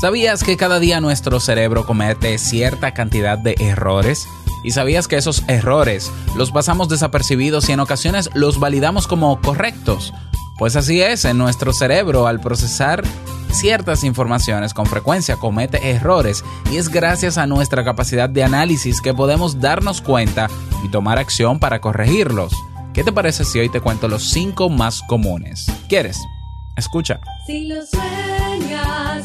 ¿Sabías que cada día nuestro cerebro comete cierta cantidad de errores? ¿Y sabías que esos errores los pasamos desapercibidos y en ocasiones los validamos como correctos? Pues así es, en nuestro cerebro al procesar ciertas informaciones con frecuencia comete errores y es gracias a nuestra capacidad de análisis que podemos darnos cuenta y tomar acción para corregirlos. ¿Qué te parece si hoy te cuento los 5 más comunes? ¿Quieres? Escucha. Si lo sueñas,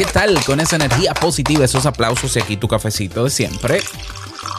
¿Qué tal? Con esa energía positiva, esos aplausos y aquí tu cafecito de siempre.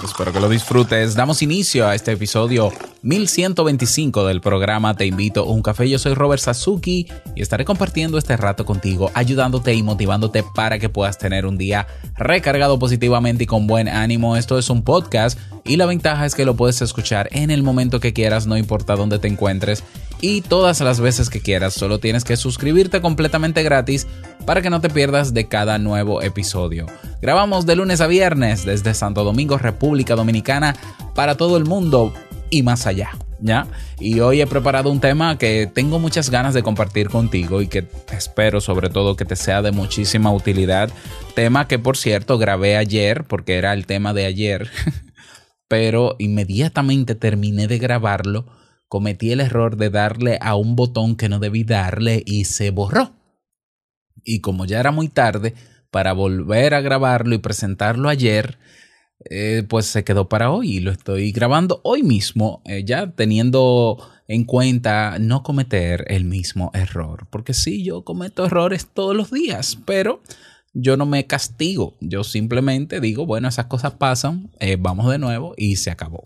Espero que lo disfrutes. Damos inicio a este episodio 1125 del programa Te invito a un café. Yo soy Robert Sasuki y estaré compartiendo este rato contigo, ayudándote y motivándote para que puedas tener un día recargado positivamente y con buen ánimo. Esto es un podcast y la ventaja es que lo puedes escuchar en el momento que quieras, no importa dónde te encuentres y todas las veces que quieras. Solo tienes que suscribirte completamente gratis para que no te pierdas de cada nuevo episodio. Grabamos de lunes a viernes desde Santo Domingo, República Dominicana, para todo el mundo y más allá. ¿Ya? Y hoy he preparado un tema que tengo muchas ganas de compartir contigo y que espero sobre todo que te sea de muchísima utilidad. Tema que por cierto grabé ayer porque era el tema de ayer, pero inmediatamente terminé de grabarlo cometí el error de darle a un botón que no debí darle y se borró. Y como ya era muy tarde, para volver a grabarlo y presentarlo ayer, eh, pues se quedó para hoy y lo estoy grabando hoy mismo, eh, ya teniendo en cuenta no cometer el mismo error. Porque sí, yo cometo errores todos los días, pero yo no me castigo, yo simplemente digo, bueno, esas cosas pasan, eh, vamos de nuevo y se acabó.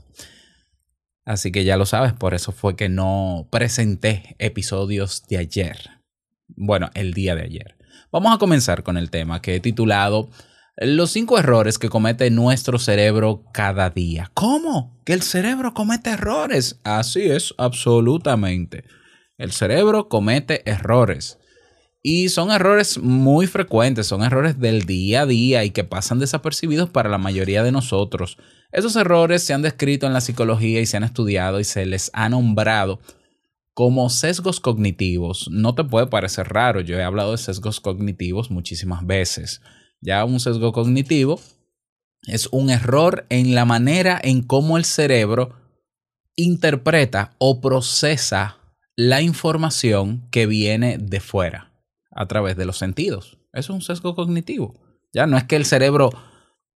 Así que ya lo sabes, por eso fue que no presenté episodios de ayer. Bueno, el día de ayer. Vamos a comenzar con el tema que he titulado Los cinco errores que comete nuestro cerebro cada día. ¿Cómo? ¿Que el cerebro comete errores? Así es, absolutamente. El cerebro comete errores. Y son errores muy frecuentes, son errores del día a día y que pasan desapercibidos para la mayoría de nosotros. Esos errores se han descrito en la psicología y se han estudiado y se les ha nombrado como sesgos cognitivos. No te puede parecer raro, yo he hablado de sesgos cognitivos muchísimas veces. Ya un sesgo cognitivo es un error en la manera en cómo el cerebro interpreta o procesa la información que viene de fuera a través de los sentidos. Eso es un sesgo cognitivo. Ya no es que el cerebro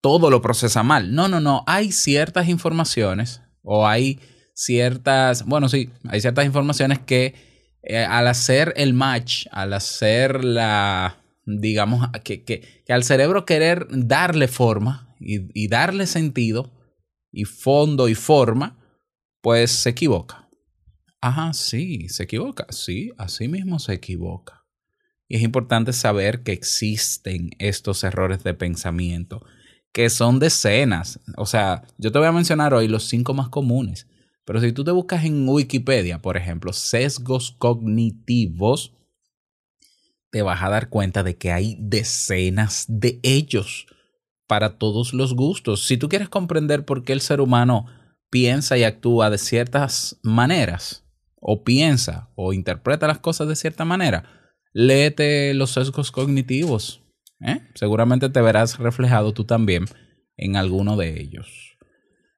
todo lo procesa mal. No, no, no. Hay ciertas informaciones o hay ciertas, bueno, sí, hay ciertas informaciones que eh, al hacer el match, al hacer la, digamos, que, que, que al cerebro querer darle forma y, y darle sentido y fondo y forma, pues se equivoca. Ajá, sí, se equivoca. Sí, así mismo se equivoca. Y es importante saber que existen estos errores de pensamiento, que son decenas. O sea, yo te voy a mencionar hoy los cinco más comunes. Pero si tú te buscas en Wikipedia, por ejemplo, sesgos cognitivos, te vas a dar cuenta de que hay decenas de ellos para todos los gustos. Si tú quieres comprender por qué el ser humano piensa y actúa de ciertas maneras, o piensa o interpreta las cosas de cierta manera, léete los sesgos cognitivos. ¿eh? Seguramente te verás reflejado tú también en alguno de ellos.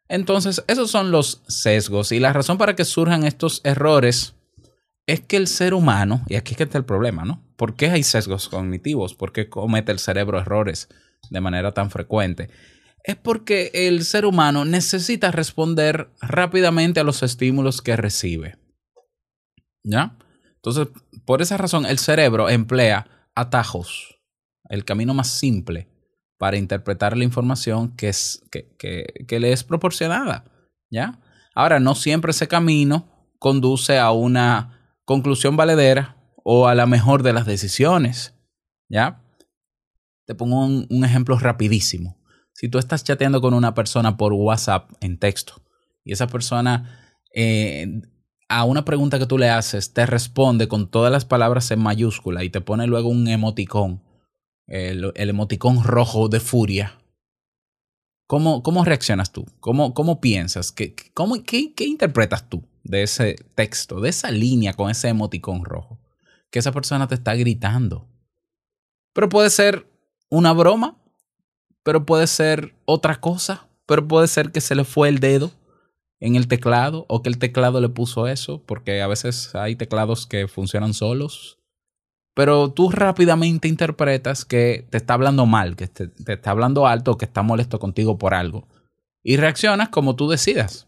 Entonces, esos son los sesgos y la razón para que surjan estos errores es que el ser humano, y aquí es que está el problema, ¿no? ¿Por qué hay sesgos cognitivos? ¿Por qué comete el cerebro errores de manera tan frecuente? Es porque el ser humano necesita responder rápidamente a los estímulos que recibe. ¿Ya? Entonces, por esa razón, el cerebro emplea atajos, el camino más simple para interpretar la información que, es, que, que, le es proporcionada. ¿Ya? Ahora, no siempre ese camino conduce a una conclusión valedera o a la mejor de las decisiones. ¿Ya? Te pongo un, un ejemplo rapidísimo. Si tú estás chateando con una persona por WhatsApp en texto y esa persona eh, a una pregunta que tú le haces te responde con todas las palabras en mayúscula y te pone luego un emoticón, el, emoticón rojo de furia. ¿Cómo, cómo reaccionas tú? ¿Cómo, cómo piensas? ¿Qué, cómo, qué, ¿Qué interpretas tú de ese texto, de esa línea con ese emoticón rojo? Que esa persona te está gritando. Pero puede ser una broma, pero puede ser otra cosa, pero puede ser que se le fue el dedo en el teclado o que el teclado le puso eso, porque a veces hay teclados que funcionan solos. Pero tú rápidamente interpretas que te está hablando mal, que te, te está hablando alto, que está molesto contigo por algo. Y reaccionas como tú decidas.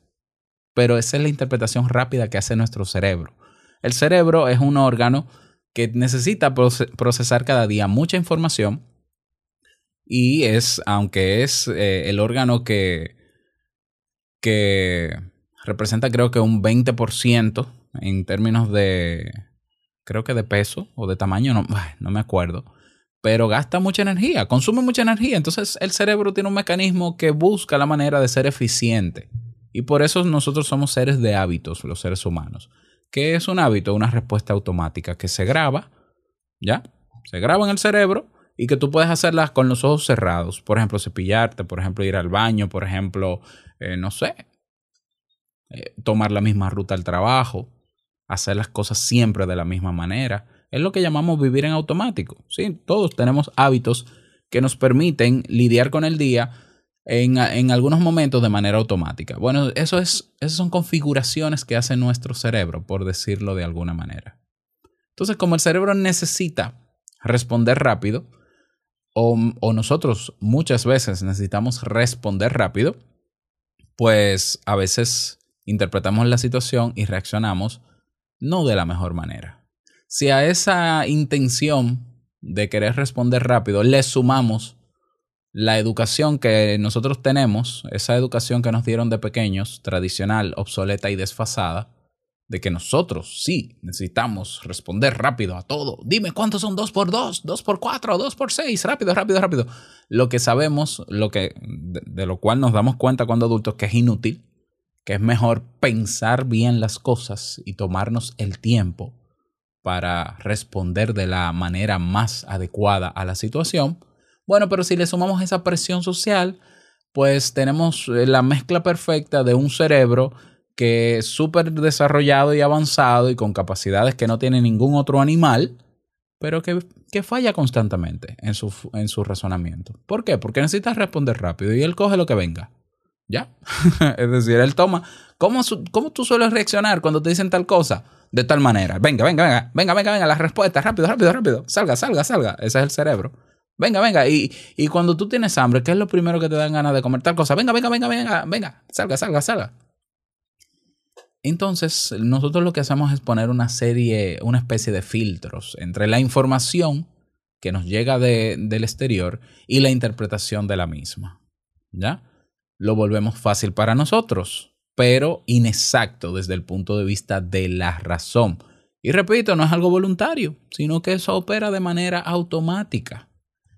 Pero esa es la interpretación rápida que hace nuestro cerebro. El cerebro es un órgano que necesita procesar cada día mucha información y es, aunque es eh, el órgano que, que representa creo que un 20% en términos de, creo que de peso o de tamaño, no, no me acuerdo, pero gasta mucha energía, consume mucha energía. Entonces el cerebro tiene un mecanismo que busca la manera de ser eficiente. Y por eso nosotros somos seres de hábitos, los seres humanos. ¿Qué es un hábito? Una respuesta automática que se graba, ¿ya? Se graba en el cerebro y que tú puedes hacerlas con los ojos cerrados. Por ejemplo, cepillarte, por ejemplo, ir al baño, por ejemplo, eh, no sé, eh, tomar la misma ruta al trabajo, hacer las cosas siempre de la misma manera. Es lo que llamamos vivir en automático. Sí, todos tenemos hábitos que nos permiten lidiar con el día en, en algunos momentos de manera automática. Bueno, eso es, esas son configuraciones que hace nuestro cerebro, por decirlo de alguna manera. Entonces, como el cerebro necesita responder rápido, o, nosotros muchas veces necesitamos responder rápido, pues a veces interpretamos la situación y reaccionamos no de la mejor manera. Si a esa intención de querer responder rápido le sumamos la educación que nosotros tenemos, esa educación que nos dieron de pequeños, tradicional, obsoleta y desfasada, de que nosotros sí necesitamos responder rápido a todo. Dime cuántos son 2 por 2, 2 por 4, 2 por 6, rápido, rápido, rápido. Lo que sabemos, lo que, de, de, lo cual nos damos cuenta cuando adultos que es inútil, que es mejor pensar bien las cosas y tomarnos el tiempo para responder de la manera más adecuada a la situación. Bueno, pero si le sumamos esa presión social, pues tenemos la mezcla perfecta de un cerebro que es súper desarrollado y avanzado y con capacidades que no tiene ningún otro animal, pero que, que falla constantemente en su, en su razonamiento. ¿Por qué? Porque necesita responder rápido y él coge lo que venga. ¿Ya? es decir, él toma. ¿cómo, ¿Cómo tú sueles reaccionar cuando te dicen tal cosa? De tal manera. Venga, venga, venga, venga, venga, venga, la respuesta, rápido, rápido, rápido. Salga, salga, salga. Ese es el cerebro. Venga, venga. Y, y cuando tú tienes hambre, ¿qué es lo primero que te dan ganas de comer tal cosa? Venga, venga, venga, venga, venga. Salga, salga, salga. Entonces, nosotros lo que hacemos es poner una serie, una especie de filtros entre la información que nos llega de, del exterior y la interpretación de la misma. ¿Ya? Lo volvemos fácil para nosotros, pero inexacto desde el punto de vista de la razón. Y repito, no es algo voluntario, sino que eso opera de manera automática.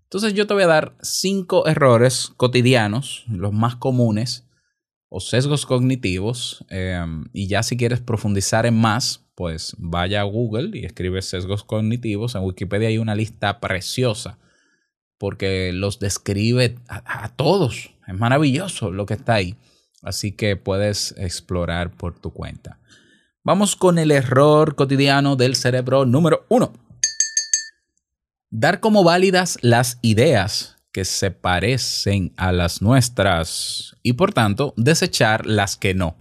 Entonces yo te voy a dar cinco errores cotidianos, los más comunes, o sesgos cognitivos. Eh, y ya si quieres profundizar en más, pues vaya a Google y escribe sesgos cognitivos. En Wikipedia hay una lista preciosa porque los describe a todos. Es maravilloso lo que está ahí. Así que puedes explorar por tu cuenta. Vamos con el error cotidiano del cerebro número uno. Dar como válidas las ideas que se parecen a las nuestras y por tanto desechar las que no,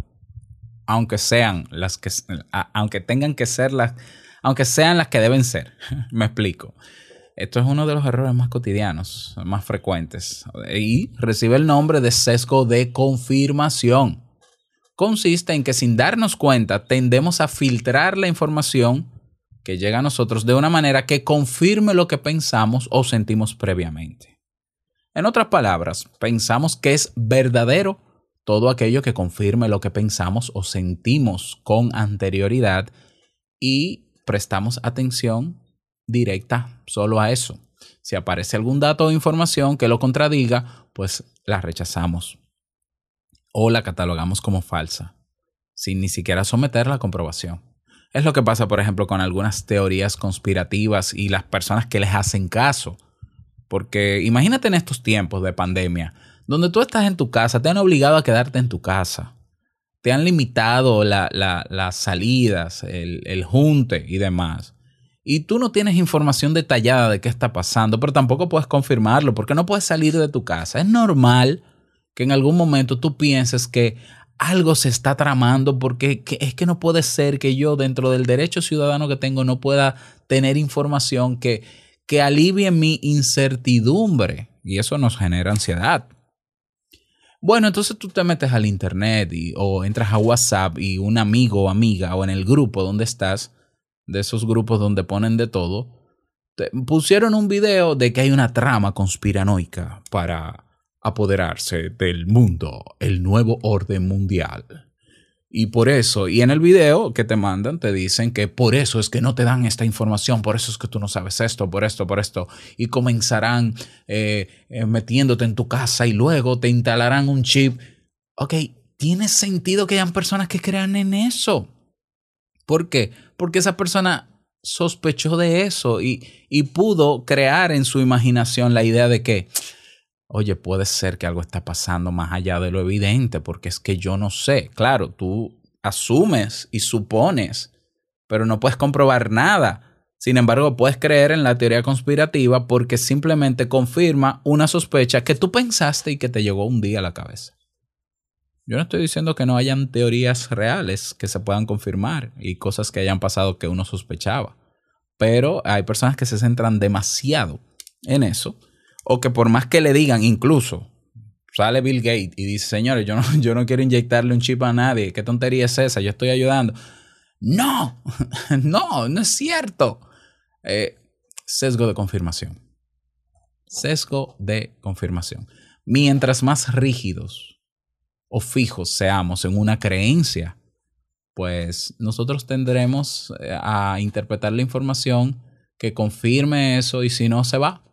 aunque sean las que aunque tengan que ser las aunque sean las que deben ser. Me explico. Esto es uno de los errores más cotidianos, más frecuentes y recibe el nombre de sesgo de confirmación. Consiste en que sin darnos cuenta tendemos a filtrar la información que llega a nosotros de una manera que confirme lo que pensamos o sentimos previamente. En otras palabras, pensamos que es verdadero todo aquello que confirme lo que pensamos o sentimos con anterioridad y prestamos atención directa solo a eso. Si aparece algún dato o información que lo contradiga, pues la rechazamos o la catalogamos como falsa, sin ni siquiera someterla a comprobación. Es lo que pasa, por ejemplo, con algunas teorías conspirativas y las personas que les hacen caso. Porque imagínate en estos tiempos de pandemia, donde tú estás en tu casa, te han obligado a quedarte en tu casa, te han limitado la- la- las salidas, el, el junte y demás. Y tú no tienes información detallada de qué está pasando, pero tampoco puedes confirmarlo porque no puedes salir de tu casa. Es normal que en algún momento tú pienses que algo se está tramando porque que- es que no puede ser que yo dentro del derecho ciudadano que tengo no pueda tener información que, que alivie mi incertidumbre y eso nos genera ansiedad. Bueno, entonces tú te metes al internet y, o entras a WhatsApp y un amigo o amiga o en el grupo donde estás, de esos grupos donde ponen de todo, te pusieron un video de que hay una trama conspiranoica para apoderarse del mundo, el nuevo orden mundial. Y por eso, y en el video que te mandan, te dicen que por eso es que no te dan esta información, por eso es que tú no sabes esto, por esto, por esto. Y comenzarán eh, eh, metiéndote en tu casa y luego te instalarán un chip. Ok, tiene sentido que hayan personas que crean en eso. ¿Por qué? Porque esa persona sospechó de eso y, y pudo crear en su imaginación la idea de que, oye, puede ser que algo está pasando más allá de lo evidente, porque es que yo no sé. Claro, tú asumes y supones, pero no puedes comprobar nada. Sin embargo, puedes creer en la teoría conspirativa porque simplemente confirma una sospecha que tú pensaste y que te llegó un día a la cabeza. Yo no estoy diciendo que no hayan teorías reales que se puedan confirmar y cosas que hayan pasado que uno sospechaba, pero hay personas que se centran demasiado en eso o que por más que le digan, incluso sale Bill Gates y dice, señores, yo no, yo no quiero inyectarle un chip a nadie, ¿qué tontería es esa? Yo estoy ayudando. No, no, no es cierto. Eh, sesgo de confirmación. Sesgo de confirmación. Mientras más rígidos o fijos seamos en una creencia, pues nosotros tendremos eh, a interpretar la información que confirme eso y si no se va.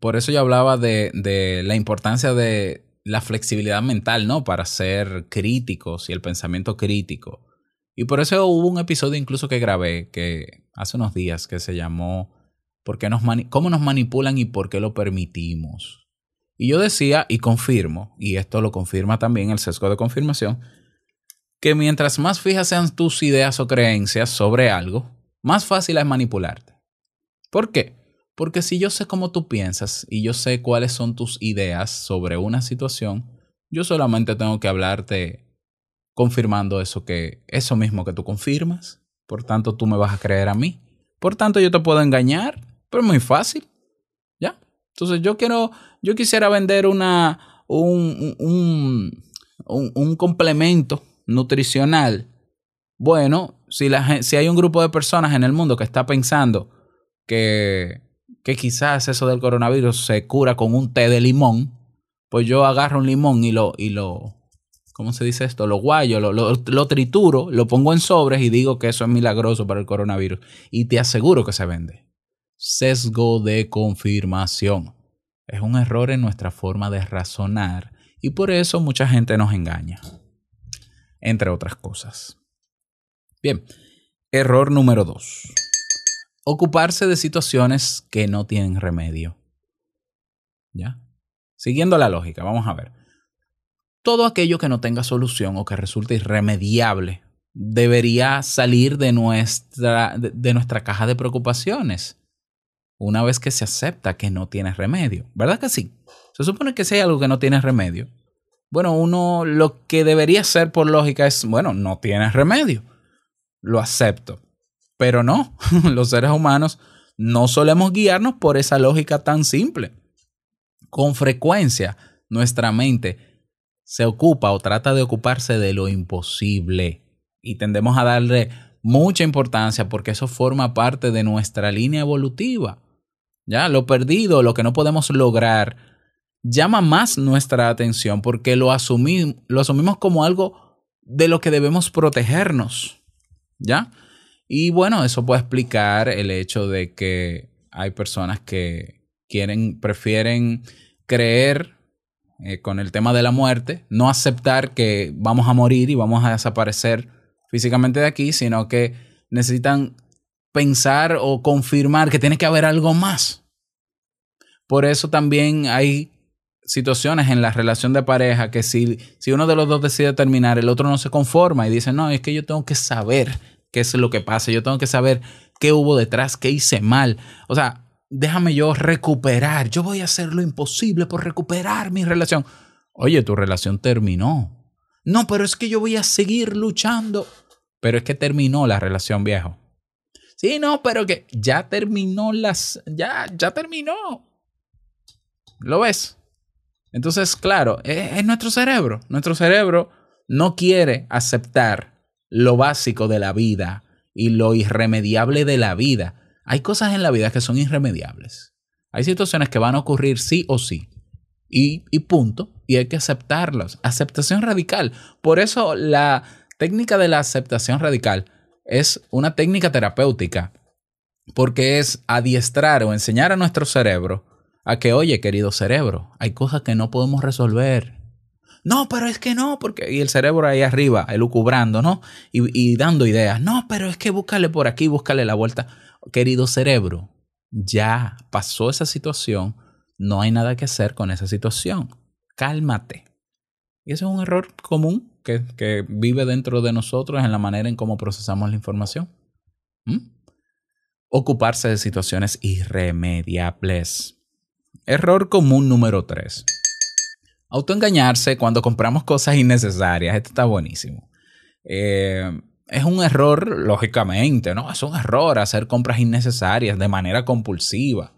Por eso yo hablaba de, la importancia de la flexibilidad mental, ¿no? Para ser críticos y el pensamiento crítico. Y por eso hubo un episodio incluso que grabé que hace unos días que se llamó ¿por qué nos ¿Cómo nos manipulan y por qué lo permitimos? Y yo decía y confirmo, y esto lo confirma también el sesgo de confirmación, que mientras más fijas sean tus ideas o creencias sobre algo, más fácil es manipularte. ¿Por qué? Porque si yo sé cómo tú piensas y yo sé cuáles son tus ideas sobre una situación, yo solamente tengo que hablarte confirmando eso que eso mismo que tú confirmas, por tanto tú me vas a creer a mí. Por tanto yo te puedo engañar, pero es muy fácil. ¿Ya? Entonces yo quiero yo quisiera vender una un, un, un, complemento nutricional. Bueno, si, la, si hay un grupo de personas en el mundo que está pensando que, que quizás eso del coronavirus se cura con un té de limón, pues yo agarro un limón y lo, y lo ¿cómo se dice esto? Lo guayo, lo, lo, lo trituro, lo pongo en sobres y digo que eso es milagroso para el coronavirus. Y te aseguro que se vende. Sesgo de confirmación. Es un error en nuestra forma de razonar y por eso mucha gente nos engaña. Entre otras cosas. Bien, error número dos. Ocuparse de situaciones que no tienen remedio. ¿Ya? Siguiendo la lógica, vamos a ver. Todo aquello que no tenga solución o que resulte irremediable debería salir de nuestra, de, nuestra caja de preocupaciones. una vez que se acepta que no tiene remedio. ¿Verdad que sí? Se supone que si hay algo que no tiene remedio, bueno, uno lo que debería hacer por lógica es, bueno, no tiene remedio. Lo acepto. Pero no, los seres humanos no solemos guiarnos por esa lógica tan simple. Con frecuencia, nuestra mente se ocupa o trata de ocuparse de lo imposible y tendemos a darle mucha importancia porque eso forma parte de nuestra línea evolutiva. Ya, lo perdido, lo que no podemos lograr, llama más nuestra atención porque lo, asumimos, lo asumimos como algo de lo que debemos protegernos. ¿Ya? Y bueno, eso puede explicar el hecho de que hay personas que quieren, prefieren creer eh, con el tema de la muerte, no aceptar que vamos a morir y vamos a desaparecer físicamente de aquí, sino que necesitan pensar o confirmar que tiene que haber algo más. Por eso también hay situaciones en la relación de pareja que si, si uno de los dos decide terminar, el otro no se conforma y dice, no, es que yo tengo que saber qué es lo que pasa, yo tengo que saber qué hubo detrás, qué hice mal. O sea, déjame yo recuperar, yo voy a hacer lo imposible por recuperar mi relación. Oye, tu relación terminó. No, pero es que yo voy a seguir luchando. Pero es que terminó la relación, viejo. Sí, no, pero que ya terminó las. Ya, ya terminó. ¿Lo ves? Entonces, claro, es, es nuestro cerebro. Nuestro cerebro no quiere aceptar lo básico de la vida y lo irremediable de la vida. Hay cosas en la vida que son irremediables. Hay situaciones que van a ocurrir sí o sí. Y, punto. Y hay que aceptarlas. Aceptación radical. Por eso la técnica de la aceptación radical es una técnica terapéutica. Porque es adiestrar o enseñar a nuestro cerebro a que, oye, querido cerebro, hay cosas que no podemos resolver. No, pero es que no, porque. Y el cerebro ahí arriba, elucubrando, ¿no? Y, dando ideas. No, pero es que búscale por aquí, búscale la vuelta. Querido cerebro, ya pasó esa situación, no hay nada que hacer con esa situación. Cálmate. Y eso es un error común que, que vive dentro de nosotros en la manera en cómo procesamos la información. ¿Mm? Ocuparse de situaciones irremediables. Error común número 3. Autoengañarse cuando compramos cosas innecesarias. Esto está buenísimo. Eh, es un error, lógicamente, ¿no? Es un error hacer compras innecesarias de manera compulsiva.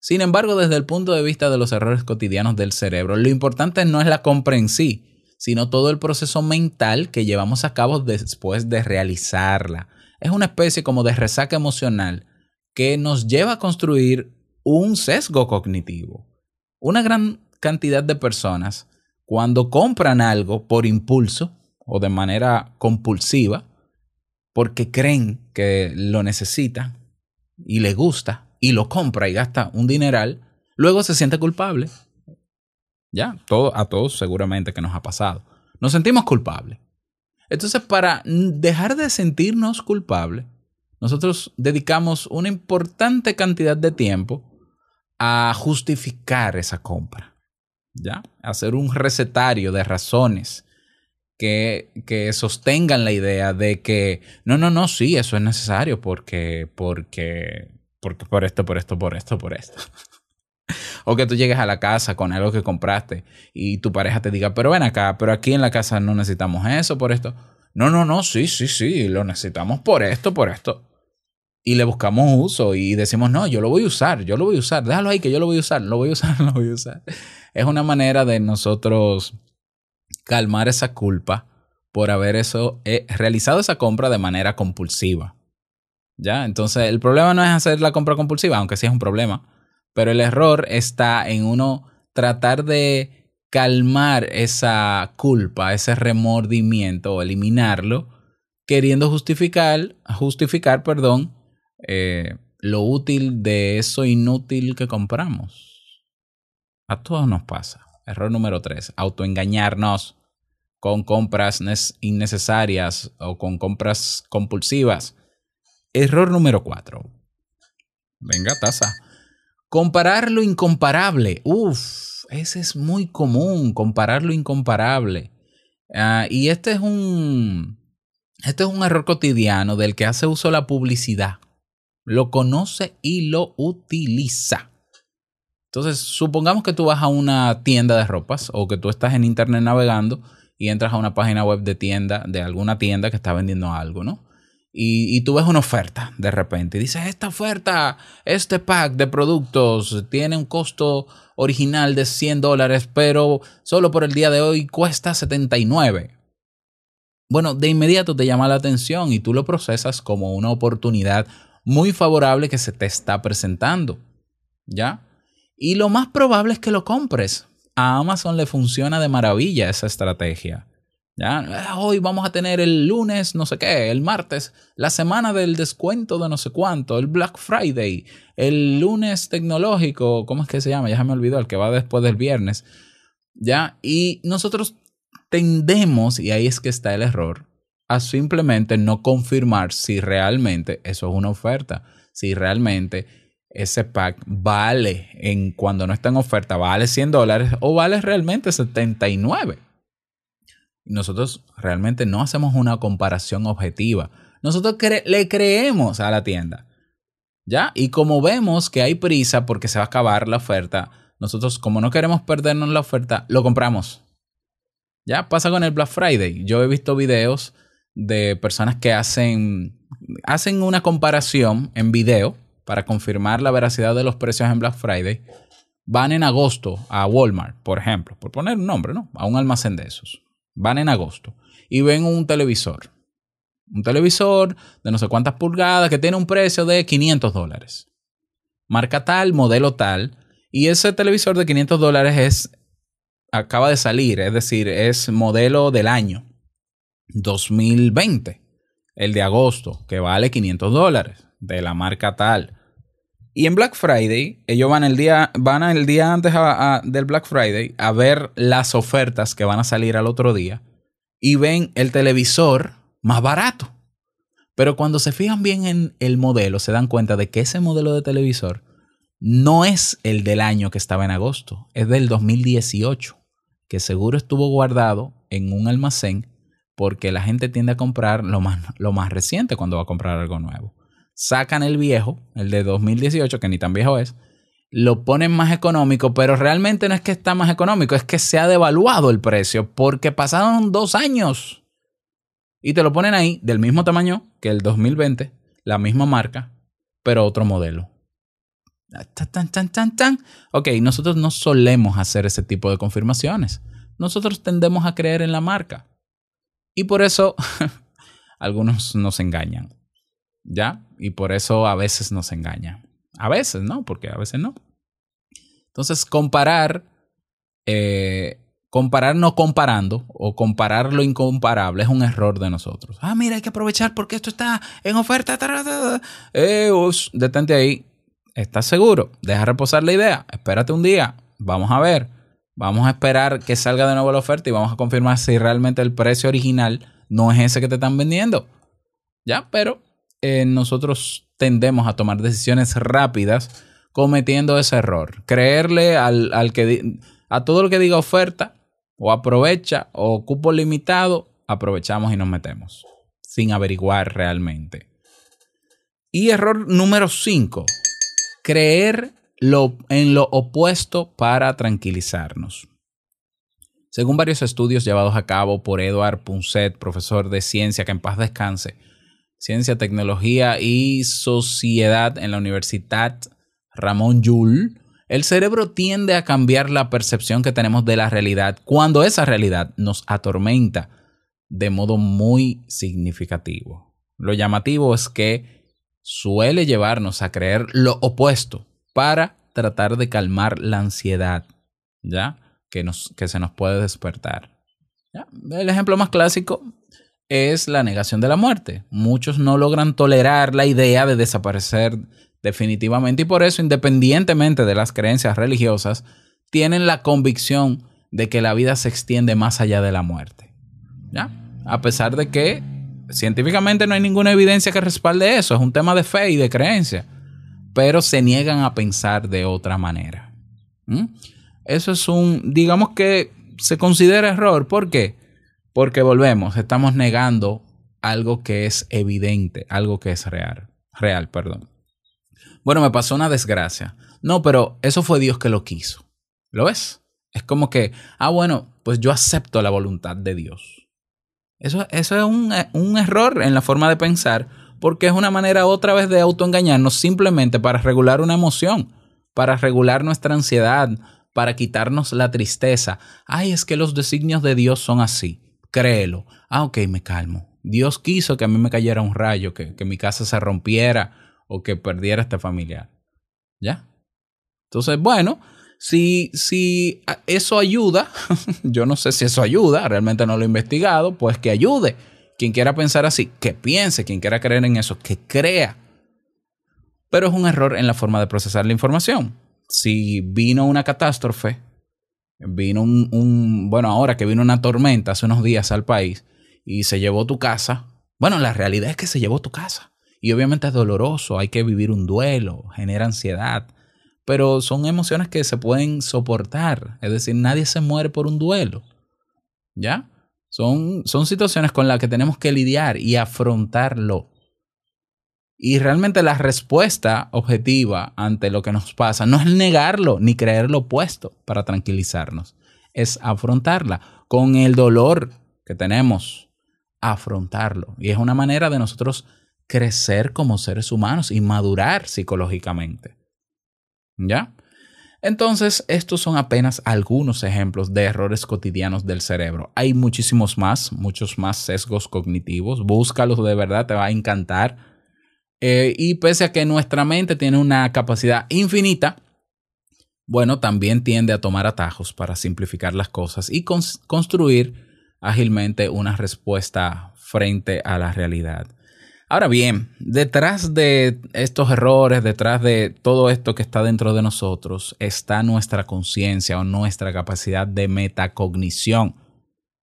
Sin embargo, desde el punto de vista de los errores cotidianos del cerebro, lo importante no es la compra en sí, sino todo el proceso mental que llevamos a cabo después de realizarla. Es una especie como de resaca emocional que nos lleva a construir un sesgo cognitivo. Una gran cantidad de personas, cuando compran algo por impulso o de manera compulsiva, porque creen que lo necesita y le gusta y lo compra y gasta un dineral, luego se siente culpable. Ya, a todos seguramente que nos ha pasado. Nos sentimos culpables. Entonces, para dejar de sentirnos culpables, nosotros dedicamos una importante cantidad de tiempo a justificar esa compra. ¿Ya? Hacer un recetario de razones que, que, sostengan la idea de que no, no, no, sí, eso es necesario porque, porque, porque por esto, por esto, por esto, por esto. o que tú llegues a la casa con algo que compraste y tu pareja te diga, pero ven acá, pero aquí en la casa no necesitamos eso, por esto. No, no, no, sí, sí, sí, lo necesitamos por esto, por esto. Y le buscamos uso y decimos, no, yo lo voy a usar, yo lo voy a usar, déjalo ahí que yo lo voy a usar, lo voy a usar, lo voy a usar. Es una manera de nosotros calmar esa culpa por haber eso, eh, realizado esa compra de manera compulsiva. ¿Ya? Entonces, el problema no es hacer la compra compulsiva, aunque sí es un problema, pero el error está en uno tratar de calmar esa culpa, ese remordimiento o eliminarlo, queriendo justificar, justificar, perdón, eh, lo útil de eso inútil que compramos. A todos nos pasa. Error número tres, autoengañarnos con compras innecesarias o con compras compulsivas. Error número cuatro. Venga, taza. Comparar lo incomparable. Uf, ese es muy común, comparar lo incomparable. Uh, y este es un. Este es un error cotidiano del que hace uso la publicidad. Lo conoce y lo utiliza. Entonces, supongamos que tú vas a una tienda de ropas o que tú estás en internet navegando y entras a una página web de tienda, de alguna tienda que está vendiendo algo, ¿no? Y, tú ves una oferta de repente y dices, esta oferta, este pack de productos tiene un costo original de 100 dólares, pero solo por el día de hoy cuesta 79. Bueno, de inmediato te llama la atención y tú lo procesas como una oportunidad muy favorable que se te está presentando. ¿Ya? Y lo más probable es que lo compres. A Amazon le funciona de maravilla esa estrategia. ¿Ya? Ah, Hoy vamos a tener el lunes, no sé qué, el martes, la semana del descuento de no sé cuánto, el Black Friday, el lunes tecnológico, ¿cómo es que se llama? Ya me olvidó, el que va después del viernes. ¿Ya? Y nosotros tendemos, y ahí es que está el error, a simplemente no confirmar si realmente eso es una oferta, si realmente ese pack vale en cuando no está en oferta, vale 100 dólares o vale realmente 79. Nosotros realmente no hacemos una comparación objetiva. Nosotros le creemos a la tienda. ¿Ya? Y como vemos que hay prisa porque se va a acabar la oferta, nosotros como no queremos perdernos la oferta, lo compramos. Ya pasa con el Black Friday. Yo he visto videos de personas que hacen, hacen una comparación en video para confirmar la veracidad de los precios en Black Friday. Van en agosto a Walmart, por ejemplo, por poner un nombre, ¿no? A un almacén de esos. Van en agosto y ven un televisor. Un televisor de no sé cuántas pulgadas que tiene un precio de 500 dólares. Marca tal, modelo tal. Y ese televisor de 500 dólares es acaba de salir, es decir, es modelo del año 2020, el de agosto, que vale 500 dólares, de la marca tal. Y en Black Friday, ellos van el día, van el día antes del Black Friday a ver las ofertas que van a salir al otro día y ven el televisor más barato. Pero cuando se fijan bien en el modelo, se dan cuenta de que ese modelo de televisor no es el del año que estaba en agosto, es del 2018, que seguro estuvo guardado en un almacén porque la gente tiende a comprar lo más, lo más reciente cuando va a comprar algo nuevo. Sacan el viejo, el de 2018, que ni tan viejo es, lo ponen más económico, pero realmente no es que está más económico, es que se ha devaluado el precio porque pasaron dos años. Y te lo ponen ahí del mismo tamaño que el 2020, la misma marca, pero otro modelo. Tan. Ok, nosotros no solemos hacer ese tipo de confirmaciones. Nosotros tendemos a creer en la marca. Y por eso algunos nos engañan. ¿Ya? Y por eso a veces nos engañan. A veces, ¿no? Porque a veces no. Entonces, comparar, eh, comparar no comparando o comparar lo incomparable es un error de nosotros. Ah, mira, hay que aprovechar porque esto está en oferta. ta, ta, ta. Eh, detente ahí. ¿Estás seguro? Deja reposar la idea. Espérate un día. Vamos a ver. Vamos a esperar que salga de nuevo la oferta y vamos a confirmar si realmente el precio original no es ese que te están vendiendo. Ya, pero eh, nosotros tendemos a tomar decisiones rápidas cometiendo ese error. Creerle al, al que a todo lo que diga oferta o aprovecha o cupo limitado, aprovechamos y nos metemos sin averiguar realmente. Y error número 5. Creer en lo opuesto para tranquilizarnos. Según varios estudios llevados a cabo por Edward Punset, profesor de ciencia, que en paz descanse, ciencia, tecnología y sociedad en la Universidad Ramón Llull, el cerebro tiende a cambiar la percepción que tenemos de la realidad cuando esa realidad nos atormenta de modo muy significativo. Lo llamativo es que suele llevarnos a creer lo opuesto para tratar de calmar la ansiedad, ¿ya? Que, nos, que se nos puede despertar. ¿ya? El ejemplo más clásico es la negación de la muerte. Muchos no logran tolerar la idea de desaparecer definitivamente y por eso, independientemente de las creencias religiosas, tienen la convicción de que la vida se extiende más allá de la muerte. ¿Ya? A pesar de que científicamente no hay ninguna evidencia que respalde eso, es un tema de fe y de creencia, pero se niegan a pensar de otra manera. ¿Mm? Eso es un, digamos que se considera error. ¿Por qué? Porque volvemos, estamos negando algo que es evidente, algo que es real, real, perdón. Bueno, me pasó una desgracia. No, pero eso fue Dios que lo quiso. ¿Lo ves? Es como que, ah, bueno, pues yo acepto la voluntad de Dios. Eso, eso es un, un error en la forma de pensar, porque es una manera otra vez de autoengañarnos simplemente para regular una emoción, para regular nuestra ansiedad, para quitarnos la tristeza. Ay, es que los designios de Dios son así. Créelo. Ah, ok, me calmo. Dios quiso que a mí me cayera un rayo, que, que mi casa se rompiera o que perdiera este familiar. ¿Ya? Entonces, bueno, si, si eso ayuda, yo no sé si eso ayuda, realmente no lo he investigado, pues que ayude. Quien quiera pensar así, que piense, quien quiera creer en eso, que crea. Pero es un error en la forma de procesar la información. Si vino una catástrofe, vino un, un, bueno, ahora que vino una tormenta hace unos días al país y se llevó tu casa, bueno, la realidad es que se llevó tu casa. Y obviamente es doloroso, hay que vivir un duelo, genera ansiedad, pero son emociones que se pueden soportar. Es decir, nadie se muere por un duelo. ¿Ya? Son, son situaciones con las que tenemos que lidiar y afrontarlo. Y realmente la respuesta objetiva ante lo que nos pasa no es negarlo ni creer lo opuesto para tranquilizarnos. Es afrontarla con el dolor que tenemos. Afrontarlo. Y es una manera de nosotros crecer como seres humanos y madurar psicológicamente. ¿Ya? Entonces, estos son apenas algunos ejemplos de errores cotidianos del cerebro. Hay muchísimos más, muchos más sesgos cognitivos. Búscalos de verdad, te va a encantar. Eh, y pese a que nuestra mente tiene una capacidad infinita, bueno, también tiende a tomar atajos para simplificar las cosas y cons construir ágilmente una respuesta frente a la realidad. Ahora bien, detrás de estos errores, detrás de todo esto que está dentro de nosotros, está nuestra conciencia o nuestra capacidad de metacognición,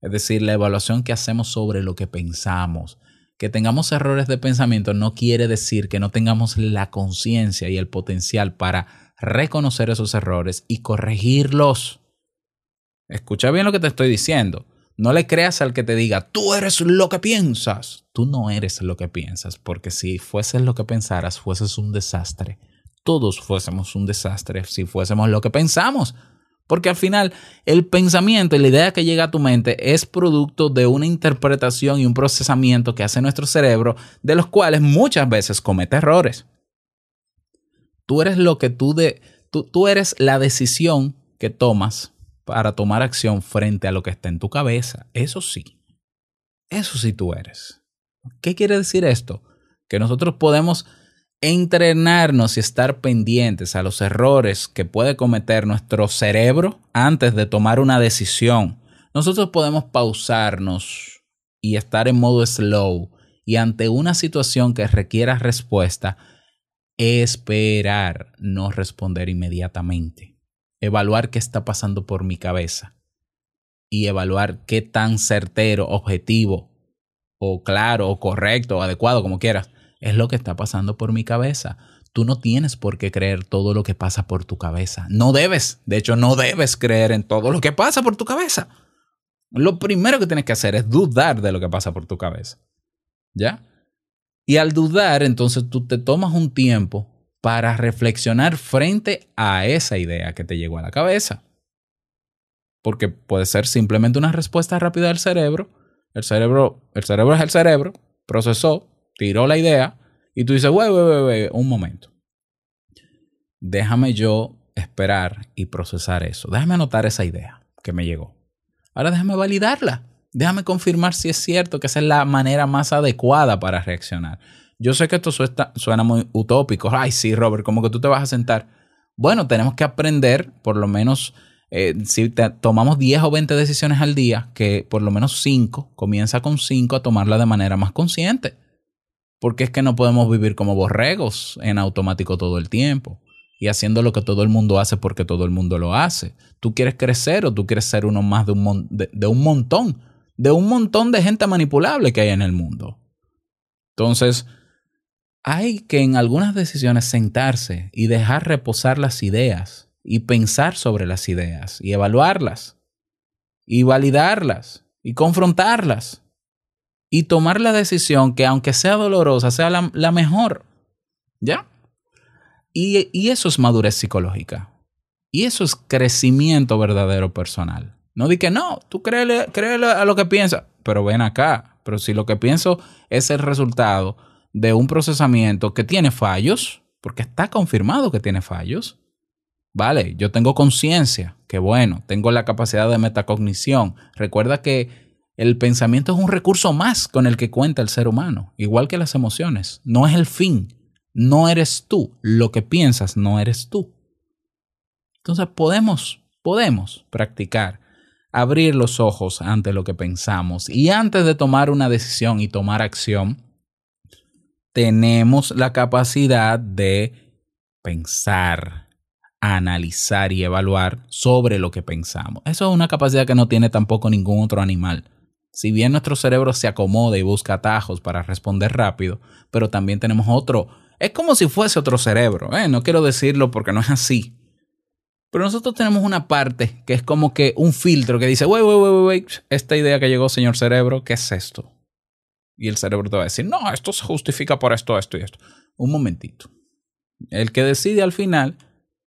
es decir, la evaluación que hacemos sobre lo que pensamos. Que tengamos errores de pensamiento no quiere decir que no tengamos la conciencia y el potencial para reconocer esos errores y corregirlos. Escucha bien lo que te estoy diciendo. No le creas al que te diga, tú eres lo que piensas. Tú no eres lo que piensas, porque si fueses lo que pensaras, fueses un desastre. Todos fuésemos un desastre si fuésemos lo que pensamos. Porque al final el pensamiento y la idea que llega a tu mente es producto de una interpretación y un procesamiento que hace nuestro cerebro, de los cuales muchas veces comete errores. Tú eres lo que tú de, tú, tú eres la decisión que tomas para tomar acción frente a lo que está en tu cabeza. Eso sí. Eso sí tú eres. ¿Qué quiere decir esto? Que nosotros podemos entrenarnos y estar pendientes a los errores que puede cometer nuestro cerebro antes de tomar una decisión. Nosotros podemos pausarnos y estar en modo slow y ante una situación que requiera respuesta, esperar, no responder inmediatamente evaluar qué está pasando por mi cabeza y evaluar qué tan certero, objetivo o claro o correcto o adecuado, como quieras, es lo que está pasando por mi cabeza. Tú no tienes por qué creer todo lo que pasa por tu cabeza. No debes, de hecho no debes creer en todo lo que pasa por tu cabeza. Lo primero que tienes que hacer es dudar de lo que pasa por tu cabeza. ¿Ya? Y al dudar, entonces tú te tomas un tiempo para reflexionar frente a esa idea que te llegó a la cabeza. Porque puede ser simplemente una respuesta rápida del cerebro. El cerebro, el cerebro es el cerebro, procesó, tiró la idea y tú dices, wey, wey, wey, un momento. Déjame yo esperar y procesar eso. Déjame anotar esa idea que me llegó. Ahora déjame validarla. Déjame confirmar si es cierto que esa es la manera más adecuada para reaccionar. Yo sé que esto suena, muy utópico. Ay, sí, Robert, como que tú te vas a sentar. Bueno, tenemos que aprender, por lo menos, eh, si tomamos 10 o 20 decisiones al día, que por lo menos 5, comienza con 5 a tomarla de manera más consciente. Porque es que no podemos vivir como borregos en automático todo el tiempo y haciendo lo que todo el mundo hace porque todo el mundo lo hace. Tú quieres crecer o tú quieres ser uno más de un, de un montón, de un montón de gente manipulable que hay en el mundo. Entonces, hay que en algunas decisiones sentarse y dejar reposar las ideas y pensar sobre las ideas y evaluarlas y validarlas y confrontarlas y tomar la decisión que aunque sea dolorosa sea la, mejor. ¿Ya? Y, y eso es madurez psicológica. Y eso es crecimiento verdadero personal. No di que no, tú créele, créele a lo que piensas, pero ven acá. Pero si lo que pienso es el resultado de un procesamiento que tiene fallos, porque está confirmado que tiene fallos, vale, yo tengo conciencia, que bueno, tengo la capacidad de metacognición. Recuerda que el pensamiento es un recurso más con el que cuenta el ser humano, igual que las emociones. No es el fin, no eres tú. Lo que piensas no eres tú. Entonces podemos, podemos practicar, abrir los ojos ante lo que pensamos y antes de tomar una decisión y tomar acción, tenemos la capacidad de pensar, analizar y evaluar sobre lo que pensamos. Eso es una capacidad que no tiene tampoco ningún otro animal. Si bien nuestro cerebro se acomoda y busca atajos para responder rápido, pero también tenemos otro. Es como si fuese otro cerebro. ¿eh? No quiero decirlo porque no es así. Pero nosotros tenemos una parte que es como que un filtro que dice, wait, wait, wait, wait, esta idea que llegó, señor cerebro, ¿qué es esto? Y el cerebro te va a decir, no, esto se justifica por esto, esto y esto. Un momentito. El que decide al final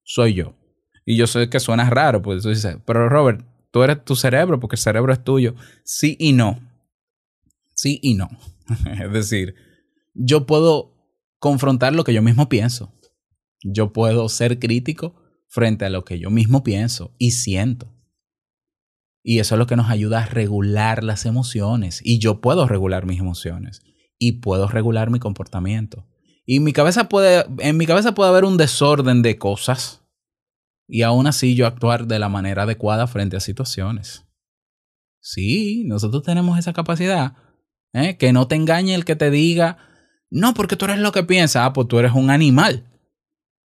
soy yo. Y yo sé que suena raro, pues tú dices, pero Robert, tú eres tu cerebro porque el cerebro es tuyo. Sí y no. Sí y no. es decir, yo puedo confrontar lo que yo mismo pienso. Yo puedo ser crítico frente a lo que yo mismo pienso y siento. Y eso es lo que nos ayuda a regular las emociones. Y yo puedo regular mis emociones. Y puedo regular mi comportamiento. Y mi cabeza puede, en mi cabeza puede haber un desorden de cosas. Y aún así yo actuar de la manera adecuada frente a situaciones. Sí, nosotros tenemos esa capacidad. ¿eh? Que no te engañe el que te diga, no, porque tú eres lo que piensas. Ah, pues tú eres un animal.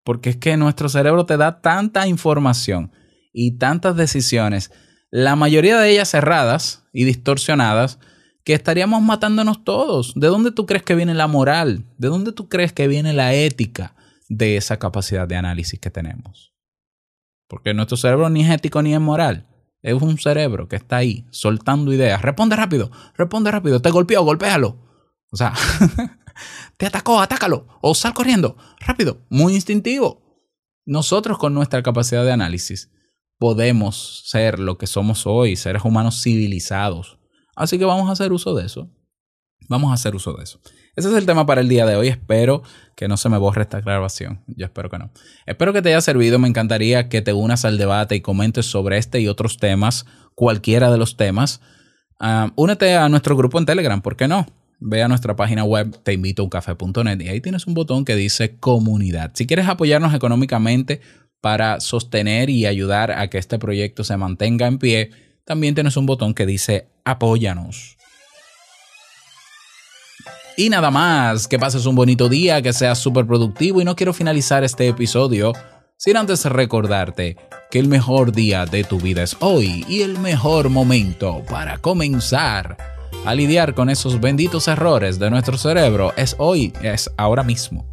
Porque es que nuestro cerebro te da tanta información y tantas decisiones, la mayoría de ellas cerradas y distorsionadas, que estaríamos matándonos todos. ¿De dónde tú crees que viene la moral? ¿De dónde tú crees que viene la ética de esa capacidad de análisis que tenemos? Porque nuestro cerebro ni es ético ni es moral. Es un cerebro que está ahí soltando ideas. Responde rápido, responde rápido. Te golpeó, golpéalo. O sea, te atacó, atácalo. O sal corriendo. Rápido, muy instintivo. Nosotros con nuestra capacidad de análisis podemos ser lo que somos hoy, seres humanos civilizados. Así que vamos a hacer uso de eso. Vamos a hacer uso de eso. Ese es el tema para el día de hoy. Espero que no se me borre esta grabación. Yo espero que no. Espero que te haya servido. Me encantaría que te unas al debate y comentes sobre este y otros temas, cualquiera de los temas. Ah, únete a nuestro grupo en Telegram, ¿por qué no? Ve a nuestra página web teinvitouncafé.net y ahí tienes un botón que dice comunidad. Si quieres apoyarnos económicamente para sostener y ayudar a que este proyecto se mantenga en pie, también tienes un botón que dice apóyanos. Y nada más, que pases un bonito día, que seas súper productivo y no quiero finalizar este episodio sin antes recordarte que el mejor día de tu vida es hoy y el mejor momento para comenzar a lidiar con esos benditos errores de nuestro cerebro es hoy, es ahora mismo.